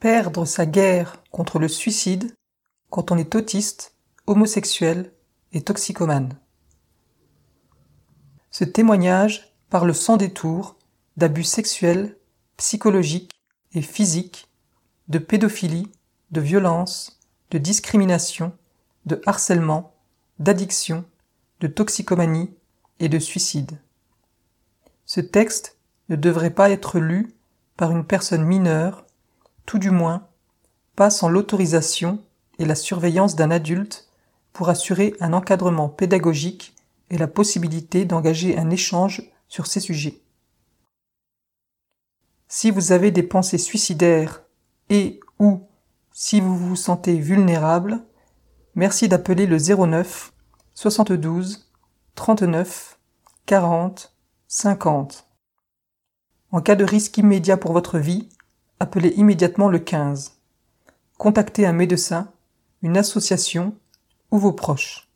Perdre sa guerre contre le suicide quand on est autiste, homosexuel et toxicomane. Ce témoignage parle sans détour d'abus sexuels, psychologiques et physiques, de pédophilie, de violence, de discrimination, de harcèlement, d'addiction, de toxicomanie et de suicide. Ce texte ne devrait pas être lu par une personne mineure, tout du moins pas sans l'autorisation et la surveillance d'un adulte pour assurer un encadrement pédagogique et la possibilité d'engager un échange sur ces sujets. Si vous avez des pensées suicidaires et ou si vous vous sentez vulnérable, merci d'appeler le 09 72 39 40 50. En cas de risque immédiat pour votre vie, appelez immédiatement le 15. Contactez un médecin, une association ou vos proches.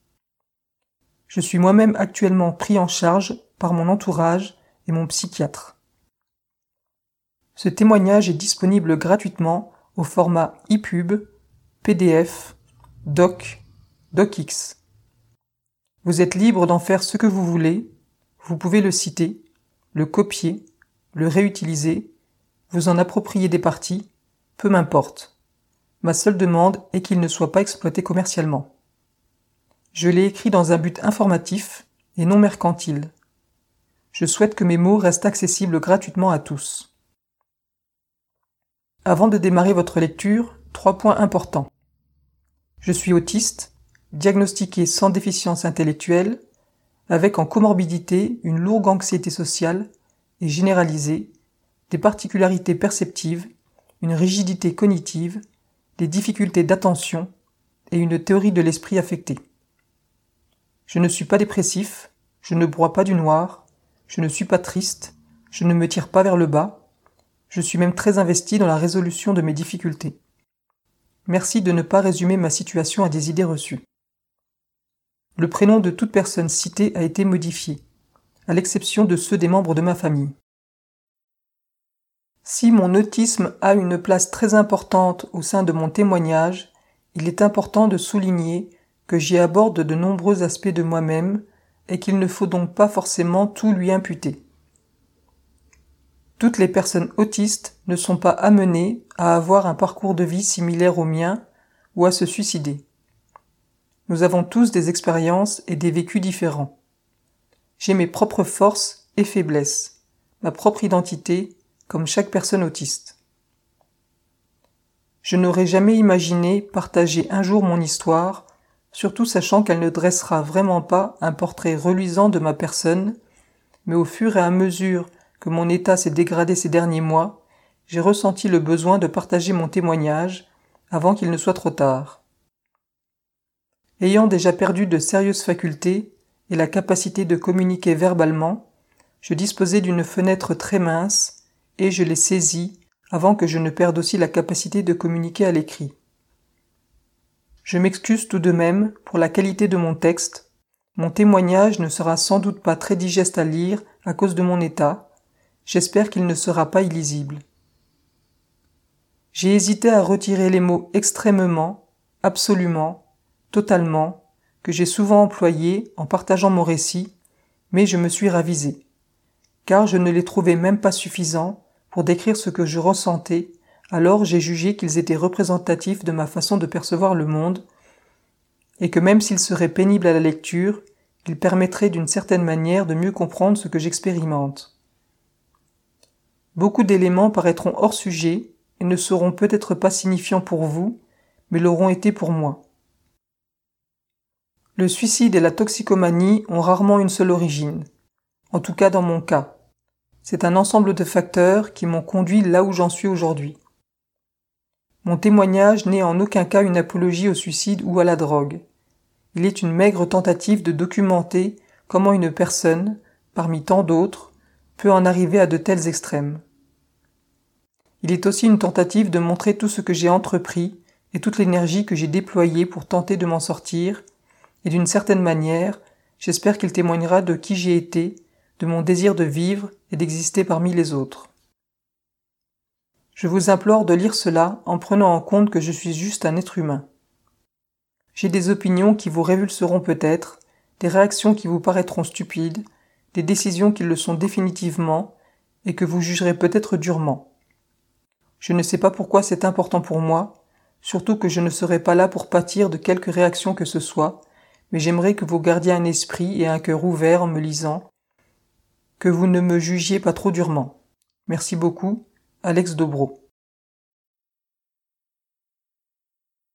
Je suis moi-même actuellement pris en charge par mon entourage et mon psychiatre. Ce témoignage est disponible gratuitement au format EPUB, PDF, Doc, DocX. Vous êtes libre d'en faire ce que vous voulez, vous pouvez le citer, le copier, le réutiliser, vous en approprier des parties, peu m'importe. Ma seule demande est qu'il ne soit pas exploité commercialement. Je l'ai écrit dans un but informatif et non mercantile. Je souhaite que mes mots restent accessibles gratuitement à tous. Avant de démarrer votre lecture, trois points importants. Je suis autiste, diagnostiqué sans déficience intellectuelle, avec en comorbidité une lourde anxiété sociale et généralisée, des particularités perceptives, une rigidité cognitive, des difficultés d'attention et une théorie de l'esprit affecté. Je ne suis pas dépressif, je ne broie pas du noir, je ne suis pas triste, je ne me tire pas vers le bas, je suis même très investi dans la résolution de mes difficultés. Merci de ne pas résumer ma situation à des idées reçues. Le prénom de toute personne citée a été modifié, à l'exception de ceux des membres de ma famille. Si mon autisme a une place très importante au sein de mon témoignage, il est important de souligner que j'y aborde de nombreux aspects de moi-même et qu'il ne faut donc pas forcément tout lui imputer. Toutes les personnes autistes ne sont pas amenées à avoir un parcours de vie similaire au mien ou à se suicider. Nous avons tous des expériences et des vécus différents. J'ai mes propres forces et faiblesses, ma propre identité, comme chaque personne autiste. Je n'aurais jamais imaginé partager un jour mon histoire surtout sachant qu'elle ne dressera vraiment pas un portrait reluisant de ma personne, mais au fur et à mesure que mon état s'est dégradé ces derniers mois, j'ai ressenti le besoin de partager mon témoignage avant qu'il ne soit trop tard. Ayant déjà perdu de sérieuses facultés et la capacité de communiquer verbalement, je disposais d'une fenêtre très mince et je l'ai saisie avant que je ne perde aussi la capacité de communiquer à l'écrit. Je m'excuse tout de même pour la qualité de mon texte. Mon témoignage ne sera sans doute pas très digeste à lire à cause de mon état. J'espère qu'il ne sera pas illisible. J'ai hésité à retirer les mots extrêmement, absolument, totalement, que j'ai souvent employés en partageant mon récit, mais je me suis ravisé, car je ne les trouvais même pas suffisants pour décrire ce que je ressentais alors j'ai jugé qu'ils étaient représentatifs de ma façon de percevoir le monde, et que même s'ils seraient pénibles à la lecture, ils permettraient d'une certaine manière de mieux comprendre ce que j'expérimente. Beaucoup d'éléments paraîtront hors sujet et ne seront peut-être pas signifiants pour vous, mais l'auront été pour moi. Le suicide et la toxicomanie ont rarement une seule origine, en tout cas dans mon cas. C'est un ensemble de facteurs qui m'ont conduit là où j'en suis aujourd'hui. Mon témoignage n'est en aucun cas une apologie au suicide ou à la drogue. Il est une maigre tentative de documenter comment une personne, parmi tant d'autres, peut en arriver à de tels extrêmes. Il est aussi une tentative de montrer tout ce que j'ai entrepris et toute l'énergie que j'ai déployée pour tenter de m'en sortir, et d'une certaine manière, j'espère qu'il témoignera de qui j'ai été, de mon désir de vivre et d'exister parmi les autres. Je vous implore de lire cela en prenant en compte que je suis juste un être humain. J'ai des opinions qui vous révulseront peut-être, des réactions qui vous paraîtront stupides, des décisions qui le sont définitivement, et que vous jugerez peut-être durement. Je ne sais pas pourquoi c'est important pour moi, surtout que je ne serai pas là pour pâtir de quelque réaction que ce soit, mais j'aimerais que vous gardiez un esprit et un cœur ouvert en me lisant, que vous ne me jugiez pas trop durement. Merci beaucoup, Alex Dobro.